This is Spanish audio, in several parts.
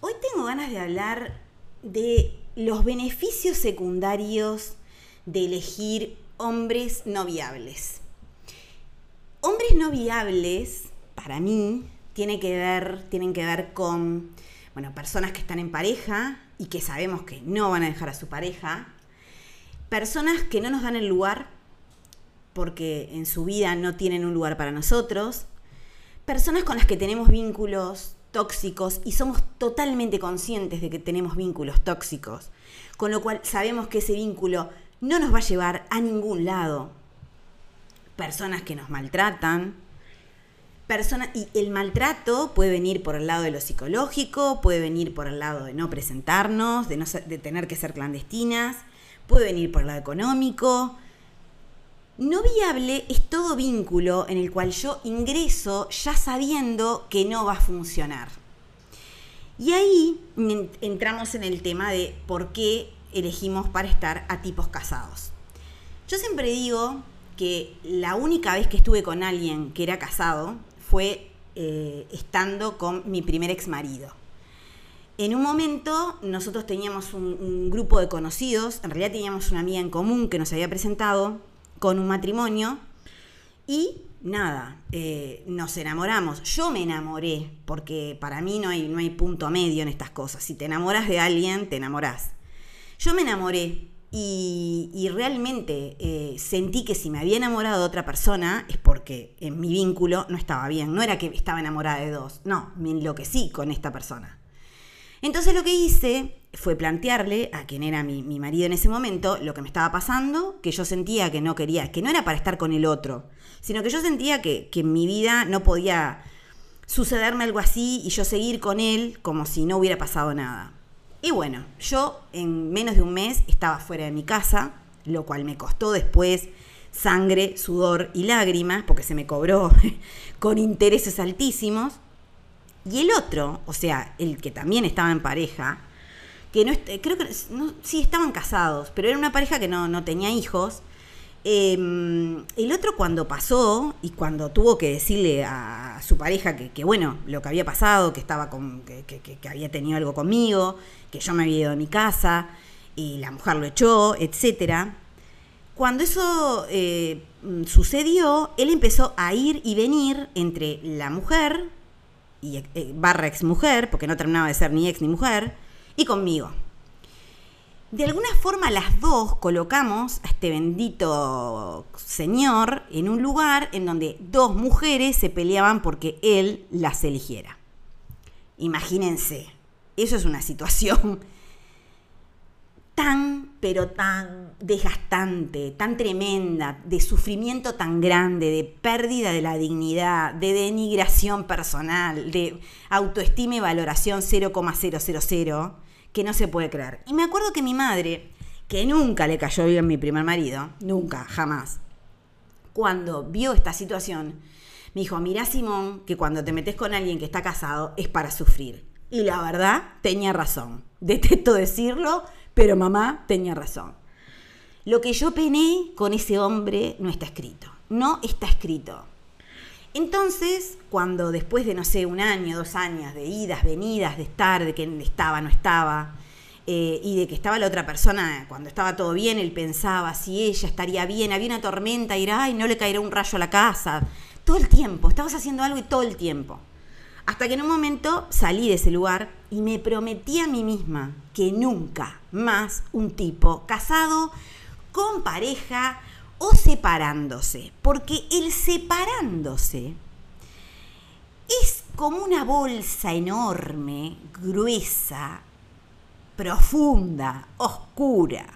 Hoy tengo ganas de hablar de los beneficios secundarios de elegir hombres no viables. Hombres no viables, para mí, tiene que ver, tienen que ver con bueno, personas que están en pareja y que sabemos que no van a dejar a su pareja, personas que no nos dan el lugar porque en su vida no tienen un lugar para nosotros, personas con las que tenemos vínculos tóxicos y somos totalmente conscientes de que tenemos vínculos tóxicos, con lo cual sabemos que ese vínculo no nos va a llevar a ningún lado. Personas que nos maltratan, personas y el maltrato puede venir por el lado de lo psicológico, puede venir por el lado de no presentarnos, de, de tener que ser clandestinas, puede venir por el lado económico, no viable es todo vínculo en el cual yo ingreso ya sabiendo que no va a funcionar. Y ahí entramos en el tema de por qué elegimos para estar a tipos casados. Yo siempre digo que la única vez que estuve con alguien que era casado fue eh, estando con mi primer ex marido. En un momento nosotros teníamos un grupo de conocidos, en realidad teníamos una amiga en común que nos había presentado, con un matrimonio y nada, eh, nos enamoramos. Yo me enamoré, porque para mí no hay, no hay punto medio en estas cosas. Si te enamoras de alguien, te enamorás. Yo me enamoré y, realmente eh, sentí que si me había enamorado de otra persona es porque en mi vínculo no estaba bien. No era que estaba enamorada de dos, no, me enloquecí con esta persona. Entonces lo que hice fue plantearle a quien era mi, marido en ese momento lo que me estaba pasando, que yo sentía que no quería, que no era para estar con el otro, sino que yo sentía que, que en mi vida no podía sucederme algo así y yo seguir con él como si no hubiera pasado nada. Y bueno, yo en menos de un mes estaba fuera de mi casa, lo cual me costó después sangre, sudor y lágrimas, porque se me cobró con intereses altísimos. Y el otro, o sea, el que también estaba en pareja, que no, creo que sí estaban casados, pero era una pareja que no, tenía hijos. Em, el otro cuando pasó y cuando tuvo que decirle a su pareja que, bueno, lo que había pasado, que estaba con, que, que, había tenido algo conmigo, que yo me había ido de mi casa y la mujer lo echó, etcétera. Cuando eso eh, sucedió, él empezó a ir y venir entre la mujer y eh, barra ex mujer, porque no terminaba de ser ni ex ni mujer, y conmigo. De alguna forma las dos colocamos a este bendito señor en un lugar en donde dos mujeres se peleaban porque él las eligiera. Imagínense, eso es una situación tan, pero tan desgastante, tan tremenda, de sufrimiento tan grande, de pérdida de la dignidad, de denigración personal, de autoestima y valoración 0,000 que no se puede creer. Y me acuerdo que mi madre, que nunca le cayó bien mi primer marido, nunca, jamás, cuando vio esta situación, me dijo, mira Simón, que cuando te metes con alguien que está casado es para sufrir. Y la verdad, tenía razón. Detesto decirlo, pero mamá tenía razón. Lo que yo pené con ese hombre no está escrito. No está escrito. Entonces, cuando después de, no sé, un año, dos años de idas, venidas, de estar, de que estaba, no estaba, eh, y de que estaba la otra persona, cuando estaba todo bien, él pensaba si ella estaría bien, había una tormenta, y no le caerá un rayo a la casa. Todo el tiempo, estabas haciendo algo y todo el tiempo. Hasta que en un momento salí de ese lugar y me prometí a mí misma que nunca más un tipo casado, con pareja, o separándose, porque el separándose es como una bolsa enorme, gruesa, profunda, oscura,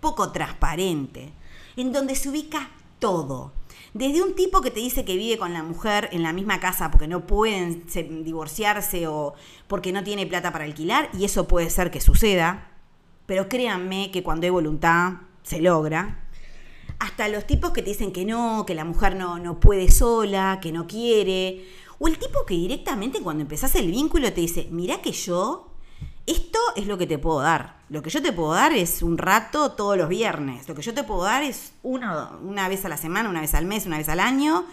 poco transparente, en donde se ubica todo. Desde un tipo que te dice que vive con la mujer en la misma casa porque no pueden divorciarse o porque no tiene plata para alquilar, y eso puede ser que suceda, pero créanme que cuando hay voluntad se logra. Hasta los tipos que te dicen que no, que la mujer no, no puede sola, que no quiere. O el tipo que directamente cuando empezás el vínculo te dice, mirá que yo esto es lo que te puedo dar. Lo que yo te puedo dar es un rato todos los viernes. Lo que yo te puedo dar es una, una vez a la semana, una vez al mes, una vez al año,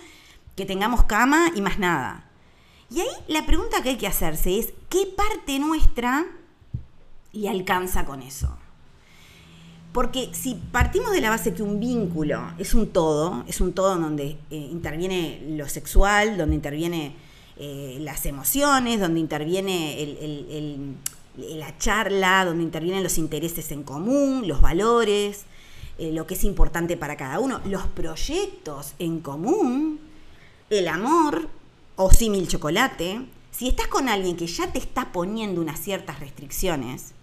que tengamos cama y más nada. Y ahí la pregunta que hay que hacerse es, ¿qué parte nuestra le alcanza con eso? Porque si partimos de la base que un vínculo es un todo, es un todo donde eh, interviene lo sexual, donde interviene eh, las emociones, donde interviene la charla, donde intervienen los intereses en común, los valores, eh, lo que es importante para cada uno, los proyectos en común, el amor o símil chocolate. Si estás con alguien que ya te está poniendo unas ciertas restricciones,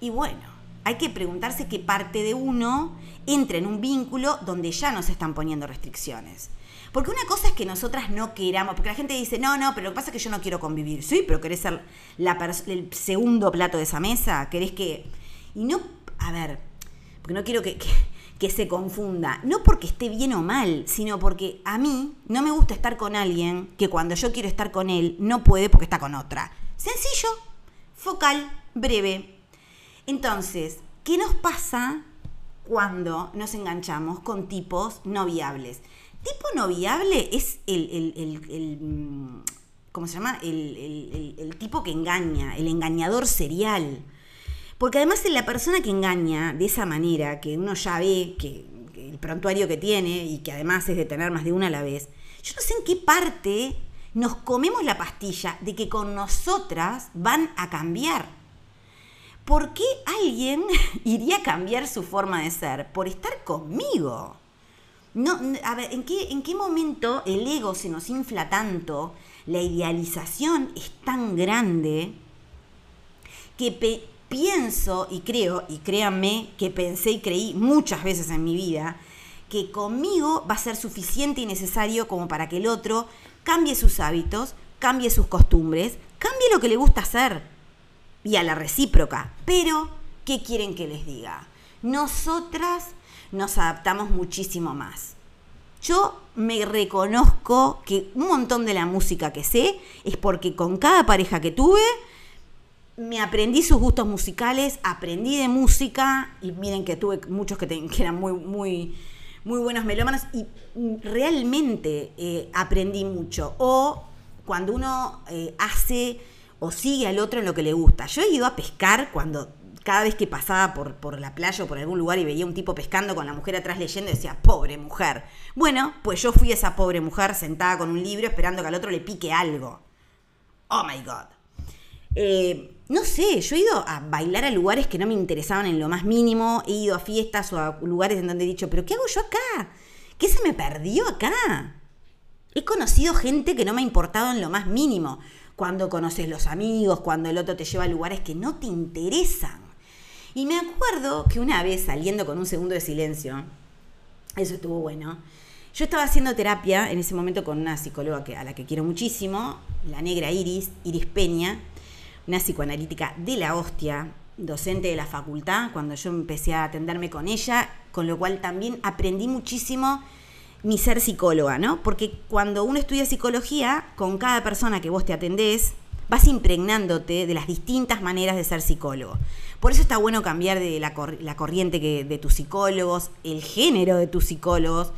y bueno, hay que preguntarse qué parte de uno entra en un vínculo donde ya nos están poniendo restricciones. Porque una cosa es que nosotras no queramos, porque la gente dice, no, no, pero lo que pasa es que yo no quiero convivir. Sí, pero querés ser el segundo plato de esa mesa, querés que... Y no, a ver, porque no quiero que, que se confunda, no porque esté bien o mal, sino porque a mí no me gusta estar con alguien que cuando yo quiero estar con él no puede porque está con otra. Sencillo, focal, breve. Entonces, ¿qué nos pasa cuando nos enganchamos con tipos no viables? Tipo no viable es el, mm, ¿cómo se llama? El, tipo que engaña, el engañador serial. Porque además la persona que engaña de esa manera, que uno ya ve que, el prontuario que tiene y que además es de tener más de una a la vez, yo no sé en qué parte nos comemos la pastilla de que con nosotras van a cambiar. ¿Por qué alguien iría a cambiar su forma de ser? Por estar conmigo. No, a ver, ¿en qué, ¿en qué momento el ego se nos infla tanto? La idealización es tan grande que pienso y creo, y créanme que pensé y creí muchas veces en mi vida, que conmigo va a ser suficiente y necesario como para que el otro cambie sus hábitos, cambie sus costumbres, cambie lo que le gusta hacer. Y a la recíproca. Pero, ¿qué quieren que les diga? Nosotras nos adaptamos muchísimo más. Yo me reconozco que un montón de la música que sé es porque con cada pareja que tuve me aprendí sus gustos musicales, aprendí de música y miren que tuve muchos que, eran muy, muy, muy buenos melómanos y realmente eh, aprendí mucho. O cuando uno eh, hace o sigue al otro en lo que le gusta. Yo he ido a pescar cuando cada vez que pasaba por, por la playa o por algún lugar y veía un tipo pescando con la mujer atrás leyendo, decía, pobre mujer. Bueno, pues yo fui esa pobre mujer sentada con un libro esperando que al otro le pique algo. Oh my god. Eh, no sé, yo he ido a bailar a lugares que no me interesaban en lo más mínimo, he ido a fiestas o a lugares en donde he dicho, pero ¿qué hago yo acá? ¿Qué se me perdió acá? He conocido gente que no me ha importado en lo más mínimo. Cuando conoces los amigos, cuando el otro te lleva a lugares que no te interesan. Y me acuerdo que una vez saliendo con un segundo de silencio, eso estuvo bueno, yo estaba haciendo terapia en ese momento con una psicóloga que, a la que quiero muchísimo, la negra Iris, Iris Peña, una psicoanalítica de la hostia, docente de la facultad, cuando yo empecé a atenderme con ella, con lo cual también aprendí muchísimo mi ser psicóloga, ¿no? Porque cuando uno estudia psicología, con cada persona que vos te atendés, vas impregnándote de las distintas maneras de ser psicólogo. Por eso está bueno cambiar de la, corriente que, de tus psicólogos, el género de tus psicólogos,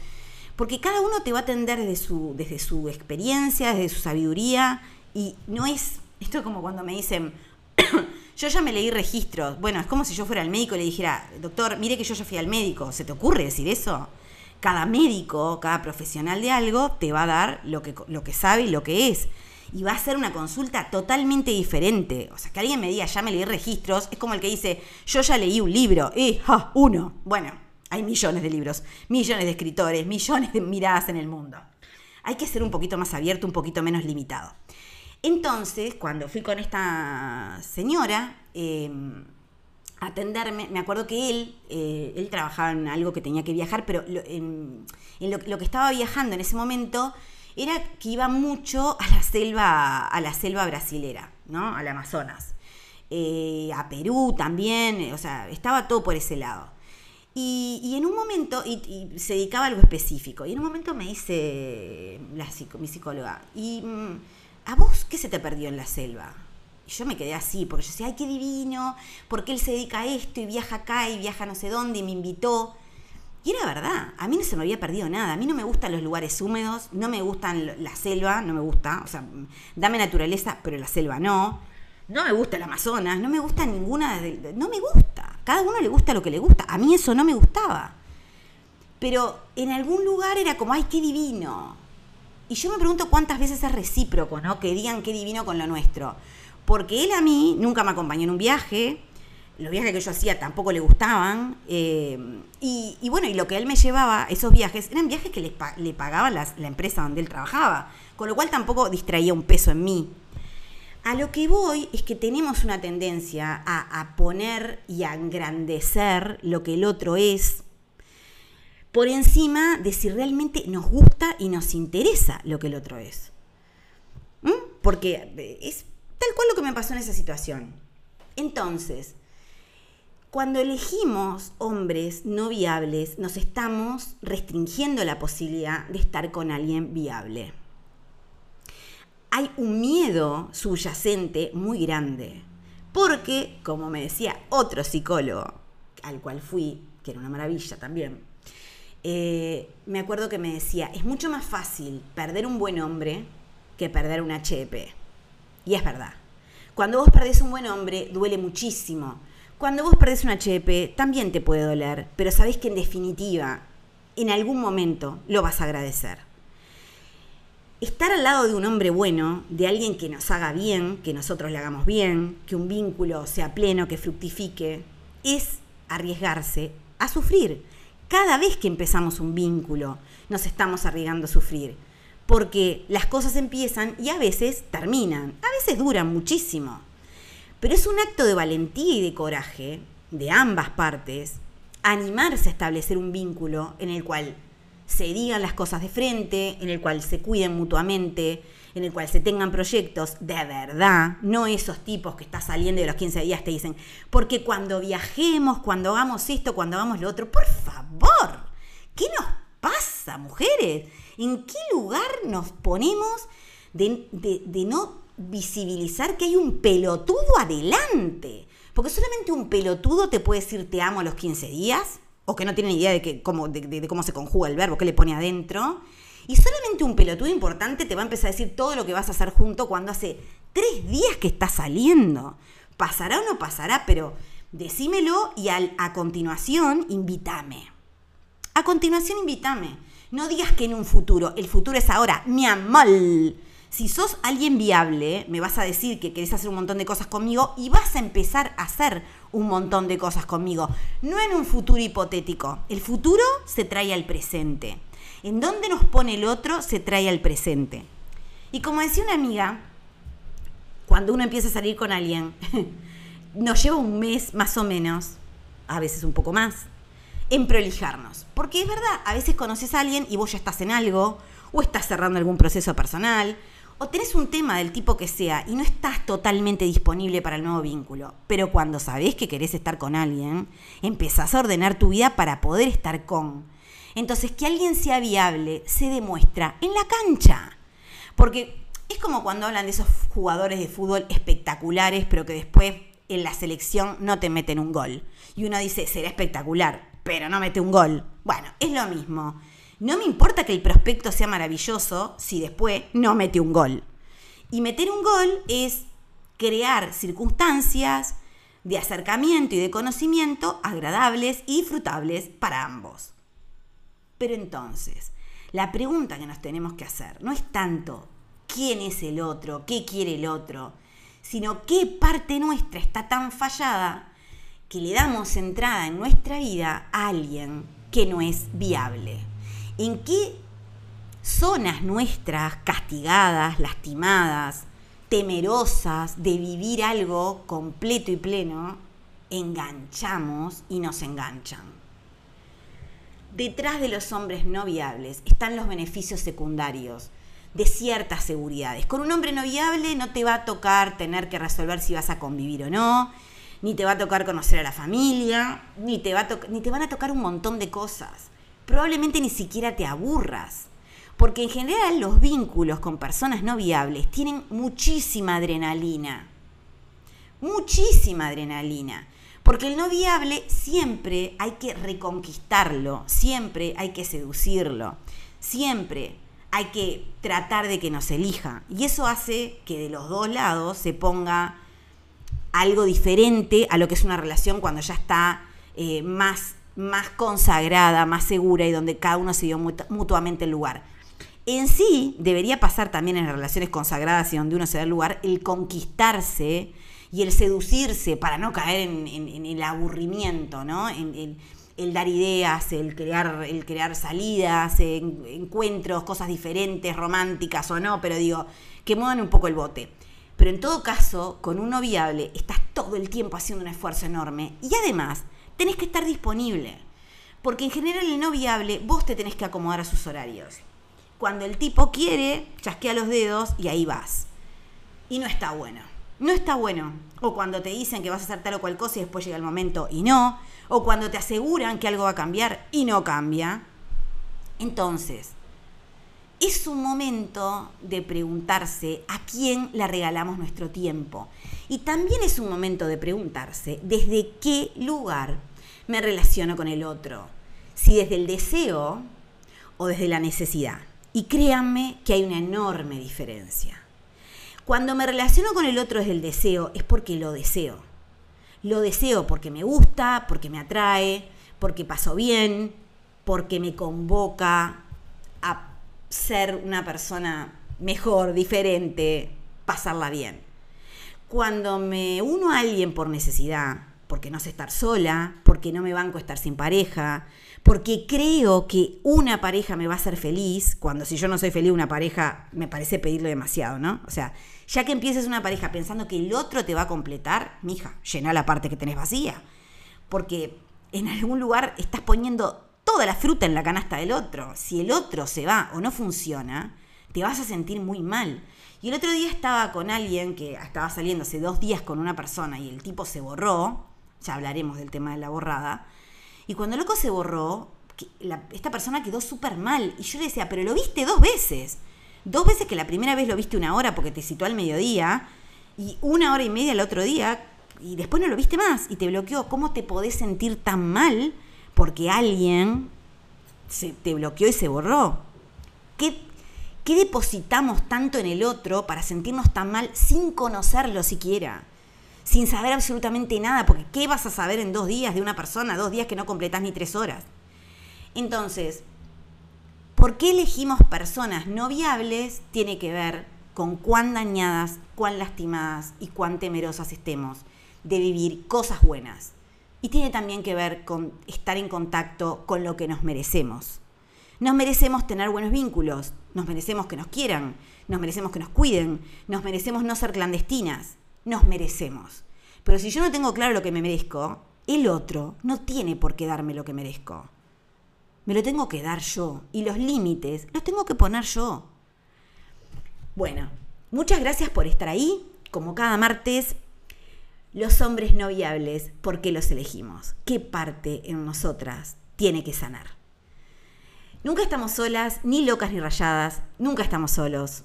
porque cada uno te va a atender desde su, desde su experiencia, desde su sabiduría, y no es, esto es como cuando me dicen, yo ya me leí registros, bueno, es como si yo fuera el médico y le dijera, doctor, mire que yo ya fui al médico, ¿se te ocurre decir eso? Cada médico, cada profesional de algo te va a dar lo que, lo que sabe y lo que es y va a ser una consulta totalmente diferente. O sea, que alguien me diga, ya me leí registros, es como el que dice, yo ya leí un libro, ja, uno. Bueno, hay millones de libros, millones de escritores, millones de miradas en el mundo. Hay que ser un poquito más abierto, un poquito menos limitado. Entonces, cuando fui con esta señora, em, atenderme. Me acuerdo que él, eh, él trabajaba en algo que tenía que viajar, pero en, lo, que estaba viajando en ese momento era que iba mucho a la selva, a la selva brasilera, ¿no? Al Amazonas. Eh, a Perú también, o sea, estaba todo por ese lado. Y, en un momento, y, se dedicaba a algo específico, y en un momento me dice la, mi psicóloga, ¿y mm, a vos qué se te perdió en la selva? Yo me quedé así, porque yo decía, ay, qué divino, porque él se dedica a esto y viaja acá y viaja no sé dónde y me invitó. Y era verdad, a mí no se me había perdido nada. A mí no me gustan los lugares húmedos, no me gustan la selva, no me gusta. O sea, dame naturaleza, pero la selva no. No me gusta el Amazonas, no me gusta ninguna. No me gusta. Cada uno le gusta lo que le gusta. A mí eso no me gustaba. Pero en algún lugar era como, ay, qué divino. Y yo me pregunto cuántas veces es recíproco, ¿no? Que digan qué divino con lo nuestro porque él a mí nunca me acompañó en un viaje, los viajes que yo hacía tampoco le gustaban, eh, y, bueno, y lo que él me llevaba, esos viajes, eran viajes que le, pagaba la empresa donde él trabajaba, con lo cual tampoco distraía un peso en mí. A lo que voy es que tenemos una tendencia a, poner y a engrandecer lo que el otro es, por encima de si realmente nos gusta y nos interesa lo que el otro es. ¿Mm? Porque es Tal cual lo que me pasó en esa situación. Entonces, cuando elegimos hombres no viables, nos estamos restringiendo la posibilidad de estar con alguien viable. Hay un miedo subyacente muy grande, porque, como me decía otro psicólogo, al cual fui, que era una maravilla también, eh, me acuerdo que me decía, es mucho más fácil perder un buen hombre que perder un HP. Y es verdad. Cuando vos perdés un buen hombre, duele muchísimo. Cuando vos perdés un HP, también te puede doler, pero sabés que en definitiva, en algún momento lo vas a agradecer. Estar al lado de un hombre bueno, de alguien que nos haga bien, que nosotros le hagamos bien, que un vínculo sea pleno, que fructifique, es arriesgarse a sufrir. Cada vez que empezamos un vínculo, nos estamos arriesgando a sufrir porque las cosas empiezan y a veces terminan, a veces duran muchísimo. Pero es un acto de valentía y de coraje de ambas partes animarse a establecer un vínculo en el cual se digan las cosas de frente, en el cual se cuiden mutuamente, en el cual se tengan proyectos de verdad, no esos tipos que estás saliendo de los 15 días te dicen, porque cuando viajemos, cuando hagamos esto, cuando hagamos lo otro, por favor, ¿qué nos pasa, mujeres? ¿En qué lugar nos ponemos de, no visibilizar que hay un pelotudo adelante? Porque solamente un pelotudo te puede decir te amo a los 15 días, o que no tiene idea de, cómo, de, cómo se conjuga el verbo, qué le pone adentro. Y solamente un pelotudo importante te va a empezar a decir todo lo que vas a hacer junto cuando hace tres días que está saliendo. Pasará o no pasará, pero decímelo y a continuación invítame. A continuación invítame. No digas que en un futuro, el futuro es ahora, mi amor. Si sos alguien viable, me vas a decir que querés hacer un montón de cosas conmigo y vas a empezar a hacer un montón de cosas conmigo. No en un futuro hipotético. El futuro se trae al presente. En donde nos pone el otro se trae al presente. Y como decía una amiga, cuando uno empieza a salir con alguien, nos lleva un mes más o menos, a veces un poco más, en prolijarnos. Porque es verdad, a veces conoces a alguien y vos ya estás en algo, o estás cerrando algún proceso personal, o tenés un tema del tipo que sea y no estás totalmente disponible para el nuevo vínculo. Pero cuando sabés que querés estar con alguien, empezás a ordenar tu vida para poder estar con. Entonces, que alguien sea viable se demuestra en la cancha. Porque es como cuando hablan de esos jugadores de fútbol espectaculares, pero que después en la selección no te meten un gol. Y uno dice, será espectacular pero no mete un gol. Bueno, es lo mismo. No me importa que el prospecto sea maravilloso si después no mete un gol. Y meter un gol es crear circunstancias de acercamiento y de conocimiento agradables y disfrutables para ambos. Pero entonces, la pregunta que nos tenemos que hacer no es tanto quién es el otro, qué quiere el otro, sino qué parte nuestra está tan fallada que le damos entrada en nuestra vida a alguien que no es viable. ¿En qué zonas nuestras castigadas, lastimadas, temerosas de vivir algo completo y pleno, enganchamos y nos enganchan. Detrás de los hombres no viables están los beneficios secundarios de ciertas seguridades. Con un hombre no viable no te va a tocar tener que resolver si vas a convivir o no, ni te va a tocar conocer a la familia, ni te, va ni te van a tocar un montón de cosas. Probablemente ni siquiera te aburras. Porque en general los vínculos con personas no viables tienen muchísima adrenalina. Muchísima adrenalina. Porque el no viable siempre hay que reconquistarlo, siempre hay que seducirlo, siempre hay que tratar de que nos elija. Y eso hace que de los dos lados se ponga algo diferente a lo que es una relación cuando ya está eh, más, más consagrada, más segura y donde cada uno se dio mutuamente el lugar. En sí, debería pasar también en las relaciones consagradas y donde uno se da el lugar, el conquistarse y el seducirse para no caer en, el aburrimiento, ¿no? En, el dar ideas, el crear, el crear salidas, encuentros, cosas diferentes, románticas o no, pero digo, que muevan un poco el bote. Pero en todo caso, con un viable, estás todo el tiempo haciendo un esfuerzo enorme y además tenés que estar disponible. Porque en general el no viable, vos te tenés que acomodar a sus horarios. Cuando el tipo quiere, chasquea los dedos y ahí vas. Y no está bueno. No está bueno. O cuando te dicen que vas a hacer tal o cual cosa y después llega el momento y no. O cuando te aseguran que algo va a cambiar y no cambia. Entonces, es un momento de preguntarse a quién le regalamos nuestro tiempo. Y también es un momento de preguntarse desde qué lugar me relaciono con el otro. Si desde el deseo o desde la necesidad. Y créanme que hay una enorme diferencia. Cuando me relaciono con el otro desde el deseo, es porque lo deseo. Lo deseo porque me gusta, porque me atrae, porque paso bien, porque me convoca a ser una persona mejor, diferente, pasarla bien. Cuando me uno a alguien por necesidad, porque no sé estar sola, porque no me banco estar sin pareja, porque creo que una pareja me va a hacer feliz, cuando si yo no soy feliz una pareja me parece pedirle demasiado, ¿no? O sea, ya que empieces una pareja pensando que el otro te va a completar, mija, llena la parte que tenés vacía, porque en algún lugar estás poniendo toda la fruta en la canasta del otro. Si el otro se va o no funciona, te vas a sentir muy mal. Y el otro día estaba con alguien que estaba saliendo hace dos días con una persona y el tipo se borró, ya hablaremos del tema de la borrada, y cuando el loco se borró, esta persona quedó súper mal. Y yo le decía, pero lo viste dos veces. Dos veces que la primera vez lo viste una hora porque te citó al mediodía y una hora y media el otro día y después no lo viste más y te bloqueó. ¿Cómo te podés sentir tan mal porque alguien se, te bloqueó y se borró? ¿Qué, ¿Qué depositamos tanto en el otro para sentirnos tan mal sin conocerlo siquiera? sin saber absolutamente nada, porque ¿qué vas a saber en dos días de una persona? Dos días que no completás ni tres horas. Entonces, ¿por qué elegimos personas no viables? Tiene que ver con cuán dañadas, cuán lastimadas y cuán temerosas estemos de vivir cosas buenas. Y tiene también que ver con estar en contacto con lo que nos merecemos. Nos merecemos tener buenos vínculos, nos merecemos que nos quieran, nos merecemos que nos cuiden, nos merecemos no ser clandestinas, nos merecemos. Pero si yo no tengo claro lo que me merezco, el otro no tiene por qué darme lo que merezco. Me lo tengo que dar yo y los límites los tengo que poner yo. Bueno, muchas gracias por estar ahí. Como cada martes, los hombres no viables, ¿por qué los elegimos? ¿Qué parte en nosotras tiene que sanar? Nunca estamos solas, ni locas ni rayadas, nunca estamos solos.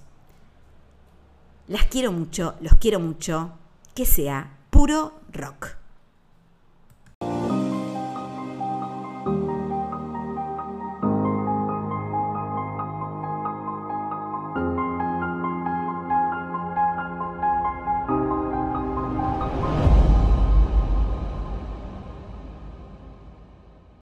Las quiero mucho, los quiero mucho. Que sea puro rock.